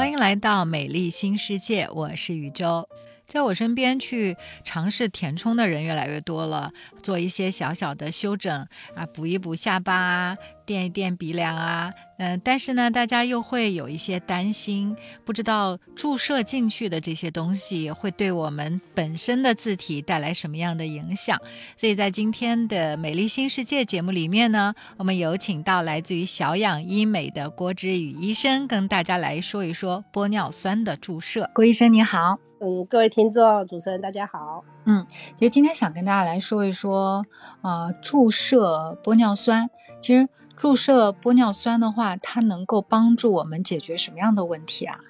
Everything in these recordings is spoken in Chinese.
欢迎来到美丽新世界，我是宇宙。在我身边去尝试填充的人越来越多了，做一些小小的修整啊，补一补下巴啊，垫一垫鼻梁啊，嗯，但是呢，大家又会有一些担心，不知道注射进去的这些东西会对我们本身的字体带来什么样的影响。所以在今天的美丽新世界节目里面呢，我们有请到来自于小养医美的郭之宇医生，跟大家来说一说玻尿酸的注射。郭医生你好。嗯，各位听众、主持人，大家好。嗯，其实今天想跟大家来说一说，啊，注射玻尿酸。其实注射玻尿酸的话，它能够帮助我们解决什么样的问题啊？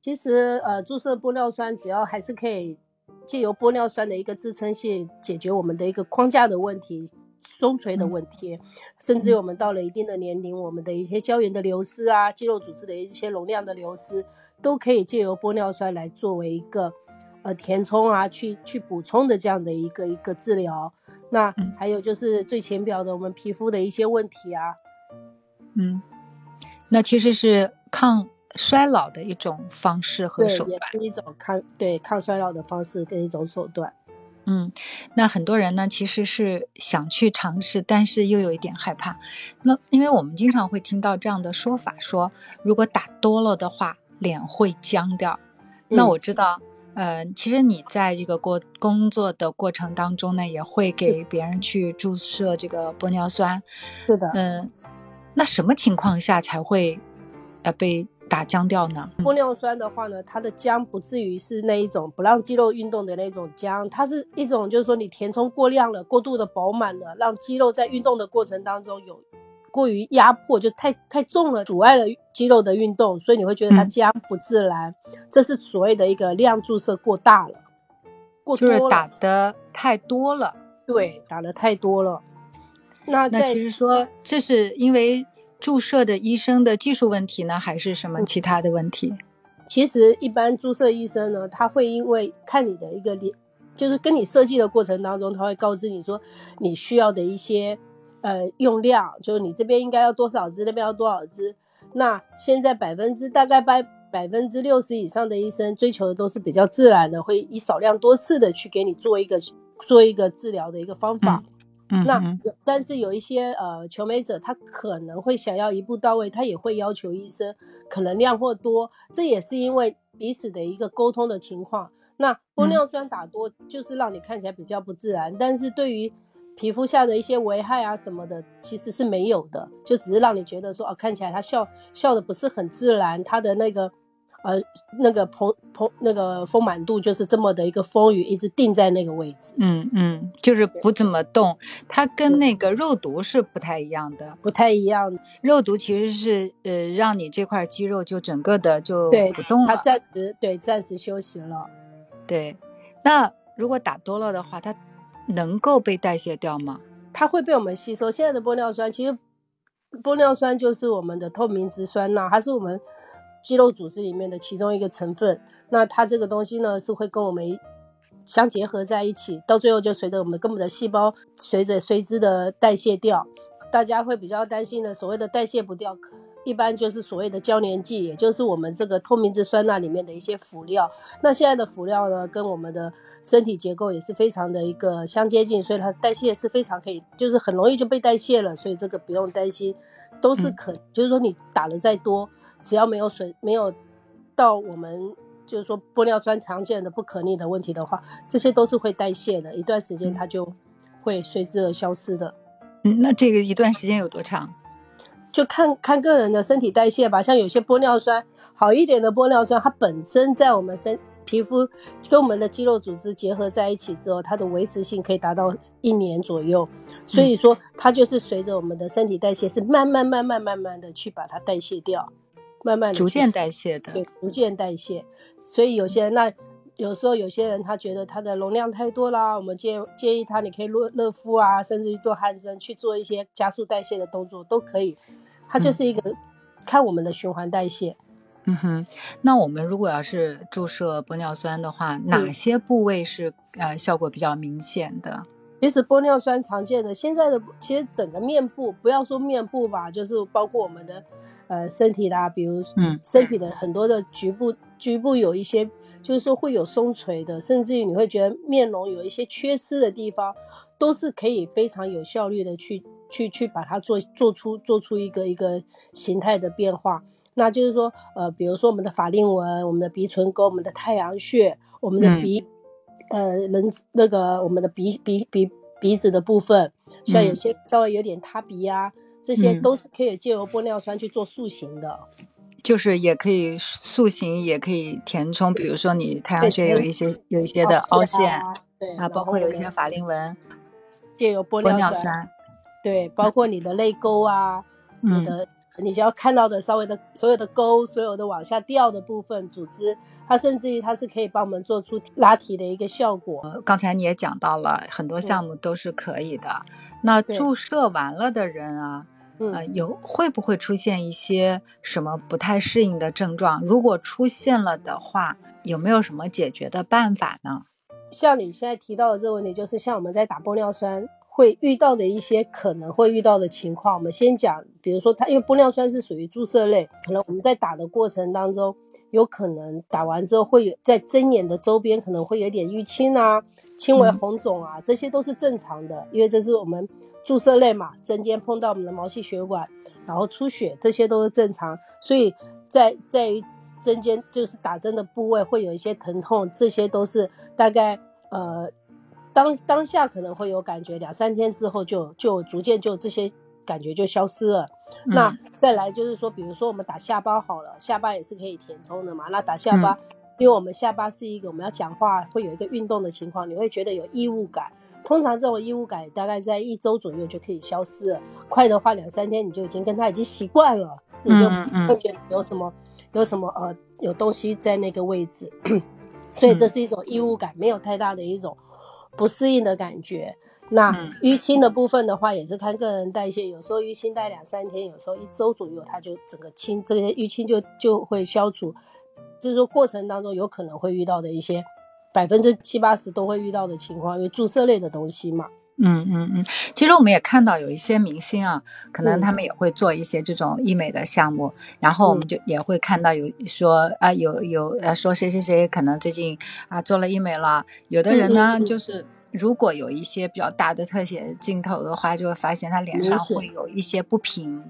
其实，呃，注射玻尿酸，只要还是可以借由玻尿酸的一个支撑性，解决我们的一个框架的问题。松垂的问题，甚至我们到了一定的年龄，我们的一些胶原的流失啊，肌肉组织的一些容量的流失，都可以借由玻尿酸来作为一个呃填充啊，去去补充的这样的一个一个治疗。那还有就是最浅表的我们皮肤的一些问题啊，嗯，那其实是抗衰老的一种方式和手段，也是一种抗对抗衰老的方式跟一种手段。嗯，那很多人呢，其实是想去尝试，但是又有一点害怕。那因为我们经常会听到这样的说法，说如果打多了的话，脸会僵掉。那我知道，呃，其实你在这个过工作的过程当中呢，也会给别人去注射这个玻尿酸。是的。嗯，那什么情况下才会呃被？打僵掉呢？玻尿酸的话呢，它的僵不至于是那一种不让肌肉运动的那种僵，它是一种就是说你填充过量了，过度的饱满了，让肌肉在运动的过程当中有过于压迫，就太太重了，阻碍了肌肉的运动，所以你会觉得它僵不自然。这是所谓的一个量注射过大了，过就是打的太多了。对，打的太多了。那那其实说这是因为。注射的医生的技术问题呢，还是什么其他的问题？其实一般注射医生呢，他会因为看你的一个脸就是跟你设计的过程当中，他会告知你说你需要的一些呃用量，就是你这边应该要多少支，那边要多少支。那现在百分之大概百百分之六十以上的医生追求的都是比较自然的，会以少量多次的去给你做一个做一个治疗的一个方法。嗯那但是有一些呃求美者，他可能会想要一步到位，他也会要求医生可能量或多，这也是因为彼此的一个沟通的情况。那玻尿酸打多就是让你看起来比较不自然，但是对于皮肤下的一些危害啊什么的，其实是没有的，就只是让你觉得说哦，看起来他笑笑的不是很自然，他的那个。呃，那个膨膨那个丰满度就是这么的一个丰腴，一直定在那个位置。嗯嗯，就是不怎么动。它跟那个肉毒是不太一样的，不太一样。肉毒其实是呃，让你这块肌肉就整个的就不动了。它暂时对暂时休息了。对，那如果打多了的话，它能够被代谢掉吗？它会被我们吸收。现在的玻尿酸其实，玻尿酸就是我们的透明质酸钠，还是我们。肌肉组织里面的其中一个成分，那它这个东西呢是会跟我们相结合在一起，到最后就随着我们根本的细胞随着随之的代谢掉。大家会比较担心的，所谓的代谢不掉，一般就是所谓的胶粘剂，也就是我们这个透明质酸钠里面的一些辅料。那现在的辅料呢，跟我们的身体结构也是非常的一个相接近，所以它代谢是非常可以，就是很容易就被代谢了，所以这个不用担心，都是可，就是说你打的再多。只要没有损，没有到我们就是说玻尿酸常见的不可逆的问题的话，这些都是会代谢的，一段时间它就会随之而消失的。嗯，那这个一段时间有多长？就看看个人的身体代谢吧。像有些玻尿酸好一点的玻尿酸，它本身在我们身皮肤跟我们的肌肉组织结合在一起之后，它的维持性可以达到一年左右。所以说，它就是随着我们的身体代谢，是慢慢慢慢慢慢的去把它代谢掉。慢慢逐渐代谢的，对，逐渐代谢。所以有些人，那有时候有些人他觉得他的容量太多啦，我们建建议他，你可以热热敷啊，甚至做汗蒸，去做一些加速代谢的动作都可以。它就是一个看我们的循环代谢。嗯哼，那我们如果要是注射玻尿酸的话，哪些部位是呃效果比较明显的？其实玻尿酸常见的，现在的其实整个面部，不要说面部吧，就是包括我们的呃身体啦，比如嗯身体的很多的局部局部有一些，就是说会有松垂的，甚至于你会觉得面容有一些缺失的地方，都是可以非常有效率的去去去把它做做出做出一个一个形态的变化。那就是说，呃，比如说我们的法令纹、我们的鼻唇沟、我们的太阳穴、我们的嗯鼻，呃，人那个我们的鼻鼻鼻鼻子的部分，像有嗯些稍微有点塌鼻啊，这些嗯都是可以借由玻尿酸去做塑形的。就是也可以塑形，也可以填充，比如说你太阳穴有一些有一些的凹陷啊，对啊，包括有一些法令纹、借由玻尿，酸，对，包括你的泪沟啊，嗯你的你只要看到的稍微的所有的沟，所有的往下掉的部分组织，它甚至于它是可以帮我们做出拉提的一个效果。呃刚才你也讲到了，很多项目都是可以的。那注射完了的人啊，嗯，呃，有会不会出现一些什么不太适应的症状？如果出现了的话，有没有什么解决的办法呢？像你现在提到的这个问题，就是像我们在打玻尿酸会遇到的一些可能会遇到的情况。我们先讲，比如说它，因为玻尿酸是属于注射类，可能我们在打的过程当中，有可能打完之后会有在针眼的周边可能会有点淤青啊、轻微嗯红肿啊，这些都是正常的，因为这是我们注射类嘛，针尖碰到我们的毛细血管，然后出血，这些都是正常，所以在在于针尖就是打针的部位会有一些疼痛，这些都是大概呃当当下可能会有感觉，两三天之后就就逐渐就这些感觉就消失了。那嗯再来就是说，比如说我们打下巴好了，下巴也是可以填充的嘛。那打下巴，因为我们下巴是一个我们要讲话会有一个运动的情况，你会觉得有异物感。通常这种异物感大概在一周左右就可以消失了，快的话两三天你就已经跟他已经习惯了，你就会觉得有什么有什么呃有东西在那个位置，所以这是一种异物感，没有太大的一种不适应的感觉。那嗯淤青的部分的话，也是看个人代谢，有时候淤青待两三天，有时候一周左右，它就整个青这些淤青就就会消除。就是说过程当中有可能会遇到的一些百分之七八十都会遇到的情况，因为注射类的东西嘛。嗯嗯嗯，其实我们也看到有一些明星啊，可能嗯。他们也会做一些这种医美的项目，然后我们嗯。就也会看到有说啊有有呃说谁谁谁可能最近啊做了医美了，有的人呢就是如果有一些比较大的特写镜头的话，就会发现他脸上会有一些不平，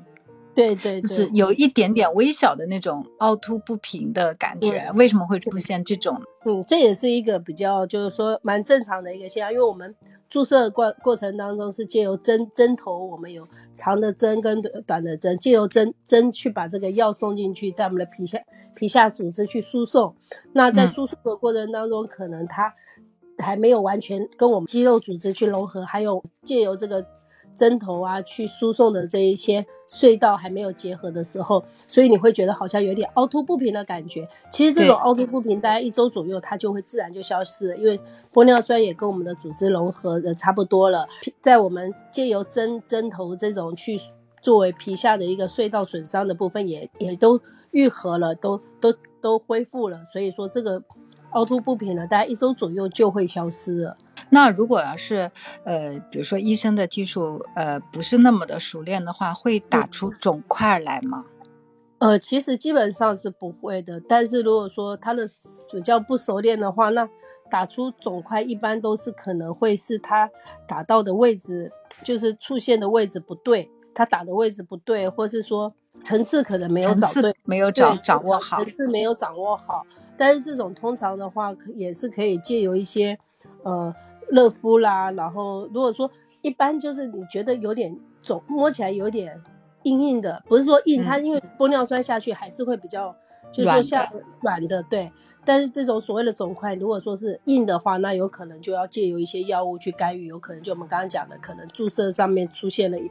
对对就是，有一点点微小的那种凹凸不平的感觉。为什么会出现这种？嗯，这也是一个比较就是说蛮正常的一个现象，因为我们注射过过程当中是借由针针头，我们有长的针跟短短的针，借由针针去把这个药送进去，在我们的皮下皮下组织去输送。那在嗯输送的过程当中，可能它还没有完全跟我们肌肉组织去融合，还有借由这个针头啊去输送的这一些隧道还没有结合的时候，所以你会觉得好像有点凹凸不平的感觉。其实这种凹凸不平，大概一周左右它就会自然就消失了，因为玻尿酸也跟我们的组织融合的差不多了，在我们借由针针头这种去作为皮下的一个隧道损伤的部分也也都愈合了，都都都恢复了，所以说这个凹凸不平呢，大概一周左右就会消失了。那如果要是呃，比如说医生的技术呃不是那么的熟练的话，会打出肿块来吗？呃，其实基本上是不会的，但是如果说他的比较不熟练的话，那打出肿块一般都是可能会是他打到的位置，就是出现的位置不对，他打的位置不对，或是说层次可能没有找对，没有掌握好层。次没有掌握好。但是这种通常的话，可也是可以借由一些呃热敷啦，然后如果说一般就是你觉得有点肿，摸起来有点硬硬的，不是说硬，嗯它因为玻尿酸下去还是会比较，就是说像软的，对。但是这种所谓的肿块，如果说是硬的话，那有可能就要借由一些药物去干预，有可能就我们刚刚讲的，可能注射上面出现了一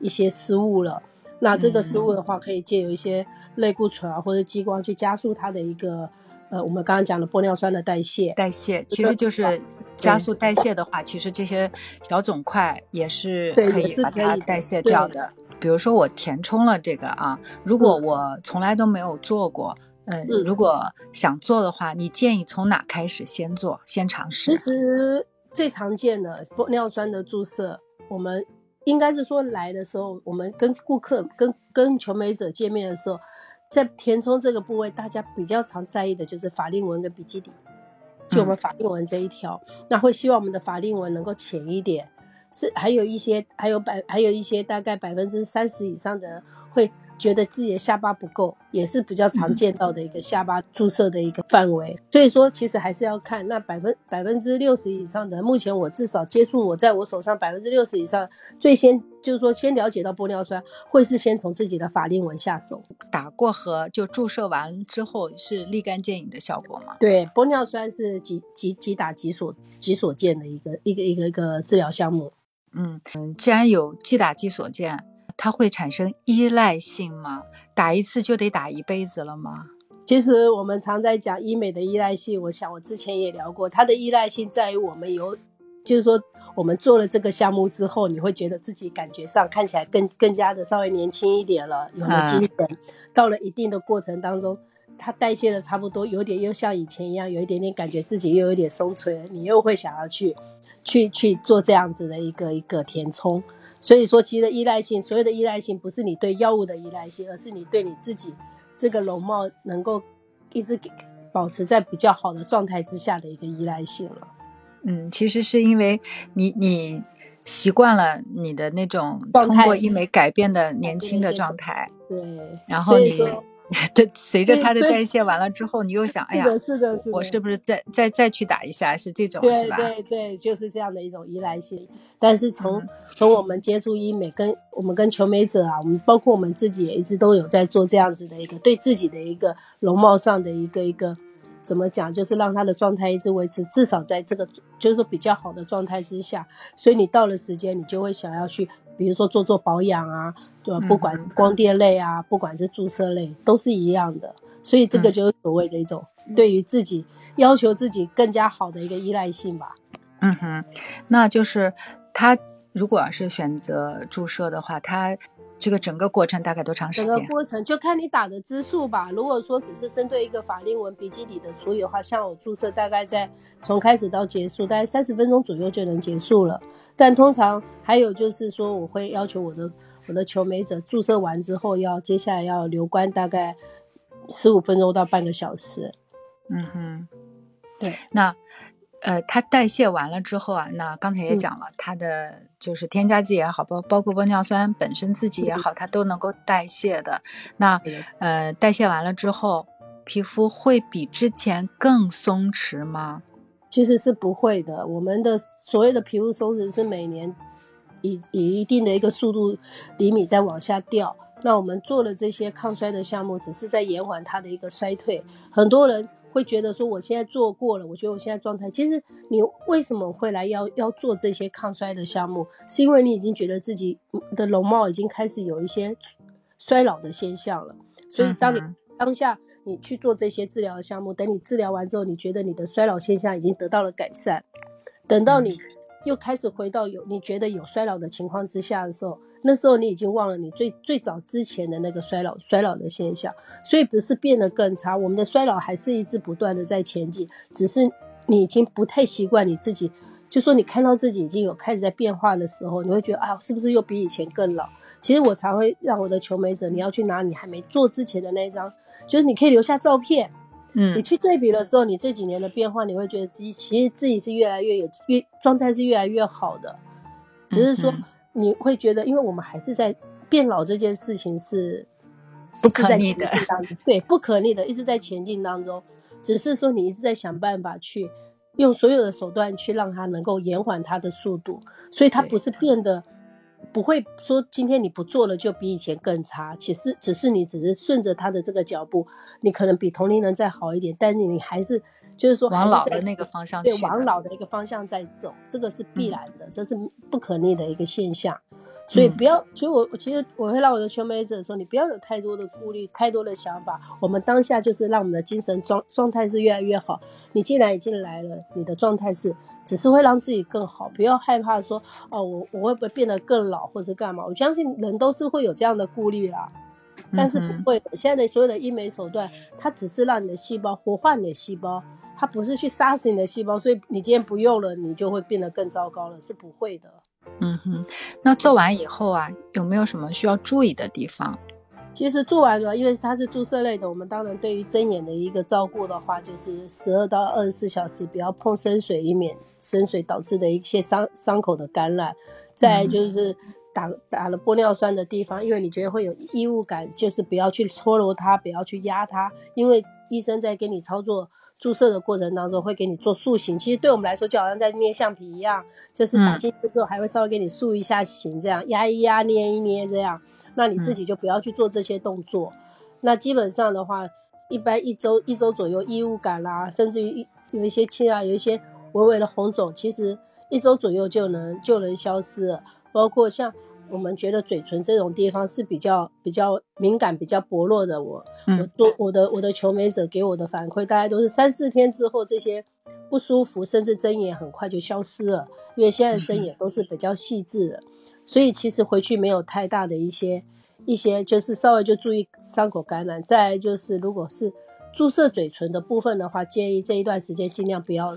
一些失误了。那这个失误的话，可以借由一些类固醇啊或者激光去加速它的一个呃，我们刚刚讲的玻尿酸的代谢。代谢其实就是加速代谢的话，其实这些小肿块也是可以把它代谢掉的。比如说我填充了这个啊，如果嗯。我从来都没有做过，嗯，嗯。如果想做的话，你建议从哪开始先做，先尝试其？实最常见的玻尿酸的注射，我们应该是说来的时候，我们跟顾客、跟跟求美者见面的时候，在填充这个部位，大家比较常在意的就是法令纹跟鼻基底，就我们法令纹这一条，那会希望我们的法令纹能够浅一点，是还有一些，还有百，还有一些大概百分之三十以上的人会。觉得自己的下巴不够，也是比较常见到的一个下巴注射的一个范围。所以说，其实还是要看那百分百分之六十以上的。目前我至少接触我在我手上百分之六十以上，最先就是说先了解到玻尿酸，会是先从自己的法令纹下手。打过盒就注射完之后是立竿见影的效果吗？对，玻尿酸是几几几打几所几所见的一个一个一个一个治疗项目。嗯嗯，既然有即打即所见。它会产生依赖性吗？打一次就得打一辈子了吗？其实我们常在讲医美的依赖性，我想我之前也聊过，它的依赖性在于我们有，就是说我们做了这个项目之后，你会觉得自己感觉上看起来更更加的稍微年轻一点了，有了精神。到了一定的过程当中，它代谢的差不多，有点又像以前一样，有一点点感觉自己又有点松垂，你又会想要去去去做这样子的一个一个填充。所以说，其实依赖性，所有的依赖性不是你对药物的依赖性，而是你对你自己这个容貌能够一直保持在比较好的状态之下的一个依赖性了。嗯，其实是因为你你习惯了你的那种通过医美改变的年轻的状态，对，然后你。对，随着它的代谢完了之后，你又想，哎呀，是的，是的，我是不是再再再去打一下？是这种，是吧？对对，就是这样的一种依赖性。但是从从我们接触医美，跟我们跟求美者啊，我们包括我们自己也一直都有在做这样子的一个对自己的一个容貌上的一个一个怎么讲，就是让他的状态一直维持，至少在这个就是说比较好的状态之下。所以你到了时间，你就会想要去。比如说做做保养啊，对吧？不管光电类啊，不管是注射类，都是一样的。所以这个就是所谓的一种对于自己要求自己更加好的一个依赖性吧。嗯哼，那就是他如果要是选择注射的话，他。这个整个过程大概多长时间？整个过程就看你打的支数吧。如果说只是针对一个法令纹鼻基底的处理的话，像我注射大概在从开始到结束，大概三十分钟左右就能结束了。但通常还有就是说，我会要求我的我的求美者注射完之后，要接下来要留观大概十五分钟到半个小时。嗯哼，对，那。呃，它代谢完了之后啊，那刚才也讲了，它的就是添加剂也好，包包括玻尿酸本身自己也好，它都能够代谢的。那呃，代谢完了之后，皮肤会比之前更松弛吗？其实是不会的。我们的所谓的皮肤松弛是每年以以一定的一个速度厘米在往下掉。那我们做了这些抗衰的项目，只是在延缓它的一个衰退。很多人。会觉得说我现在做过了，我觉得我现在状态。其实你为什么会来要要做这些抗衰的项目？是因为你已经觉得自己的容貌已经开始有一些衰老的现象了。所以当你当下你去做这些治疗的项目，等你治疗完之后，你觉得你的衰老现象已经得到了改善，等到你又开始回到有你觉得有衰老的情况之下的时候。那时候你已经忘了你最最早之前的那个衰老衰老的现象，所以不是变得更差，我们的衰老还是一直不断的在前进，只是你已经不太习惯你自己，就说你看到自己已经有开始在变化的时候，你会觉得啊，是不是又比以前更老？其实我才会让我的求美者，你要去拿你还没做之前的那一张，就是你可以留下照片，嗯，你去对比的时候，你这几年的变化，你会觉得自己其实自己是越来越有越状态是越来越好的，只是说。你会觉得，因为我们还是在变老这件事情是不可逆的，对，不可逆的，一直在前进当中。只是说你一直在想办法去用所有的手段去让它能够延缓它的速度，所以它不是变得不会说今天你不做了就比以前更差。其实只是你只是顺着他的这个脚步，你可能比同龄人再好一点，但是你还是就是说往老的那个方向，对，往老的一个方向在走，这个是必然的，这是。不可逆的一个现象，所以不要。其实我，其实我会让我的求美者说，你不要有太多的顾虑，太多的想法。我们当下就是让我们的精神状状态是越来越好。你既然已经来了，你的状态是只是会让自己更好，不要害怕说哦，我我会不会变得更老，或是干嘛？我相信人都是会有这样的顾虑啦，但是不会。现在的所有的医美手段，它只是让你的细胞活化你的细胞。它不是去杀死你的细胞，所以你今天不用了，你就会变得更糟糕了，是不会的。嗯哼，那做完以后啊，有没有什么需要注意的地方？其实做完了，因为它是注射类的，我们当然对于针眼的一个照顾的话，就是十二到二十四小时不要碰深水，以免深水导致的一些伤伤口的感染。再就是打打了玻尿酸的地方，因为你觉得会有异物感，就是不要去搓揉它，不要去压它，因为医生在给你操作注射的过程当中会给你做塑形。其实对我们来说就好像在捏橡皮一样，就是打进去之后还会稍微给你塑一下形，这样压一压、捏一捏这样。那你自己就不要去做这些动作。那基本上的话，一般一周一周左右异物感啦，甚至于有一些青啊，有一些微微的红肿，其实一周左右就能就能消失了。包括像我们觉得嘴唇这种地方是比较比较敏感、比较薄弱的，我我多我的我的求美者给我的反馈，大概都是三四天之后，这些不舒服甚至针眼很快就消失了，因为现在的针眼都是比较细致的。所以其实回去没有太大的一些一些，就是稍微就注意伤口感染。再就是，如果是注射嘴唇的部分的话，建议这一段时间尽量不要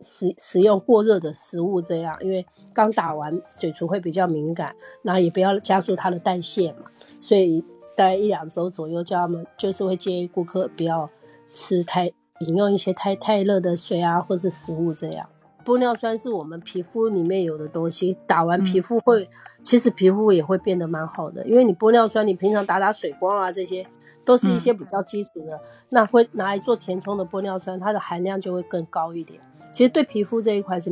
使使用过热的食物，这样，因为刚打完嘴唇会比较敏感，然后也不要加速它的代谢嘛。所以大概一两周左右，叫他们就是会建议顾客不要吃太饮用一些太太热的水啊，或是食物这样。玻尿酸是我们皮肤里面有的东西，打完皮肤会，其实皮肤也会变得蛮好的。因为你玻尿酸，你平常打打水光啊，这些都是一些比较基础的，那会拿来做填充的玻尿酸，它的含量就会更高一点。其实对皮肤这一块是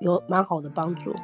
有蛮好的帮助。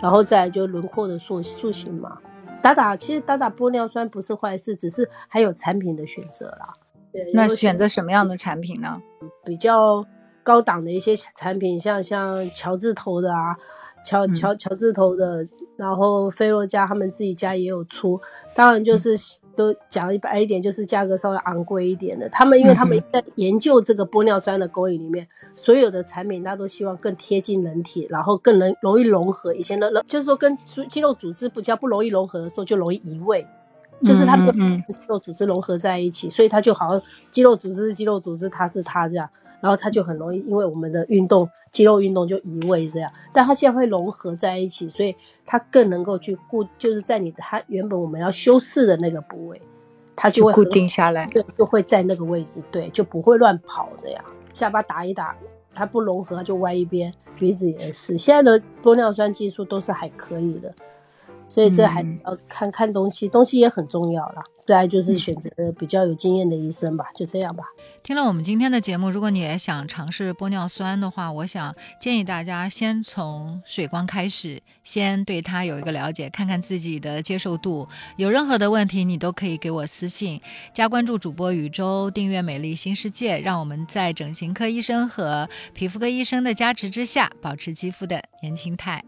然后再就轮廓的塑塑形嘛，打打其实打打玻尿酸不是坏事，只是还有产品的选择啦。对，那选择什么样的产品呢？比较。高档的一些产品，像像乔治头的啊，乔乔乔治头的，然后菲洛嘉他们自己家也有出，当然就是都讲一白一点，就是价格稍微昂贵一点的。他们因为他们在研究这个玻尿酸的工艺里面，所有的产品，他都希望更贴近人体，然后更能容易融合。以前的就是说跟肌肉组织比较不容易融合的时候，就容易移位，就是他们跟肌肉组织融合在一起，所以它就好像肌肉组织是肌肉组织，它是它这样。然后它就很容易，因为我们的运动肌肉运动就移位这样，但它现在会融合在一起，所以它更能够去固，就是在你它原本我们要修饰的那个部位，它就会固定下来，对，就会在那个位置，对，就不会乱跑这样。下巴打一打，它不融合就歪一边，鼻子也是。现在的玻尿酸技术都是还可以的。所以这还要看看东西，东西也很重要啦。再就是选择比较有经验的医生吧，就这样吧。听了我们今天的节目，如果你也想尝试玻尿酸的话，我想建议大家先从水光开始，先对它有一个了解，看看自己的接受度。有任何的问题，你都可以给我私信，加关注主播宇宙，订阅美丽新世界，让我们在整形科医生和皮肤科医生的加持之下，保持肌肤的年轻态。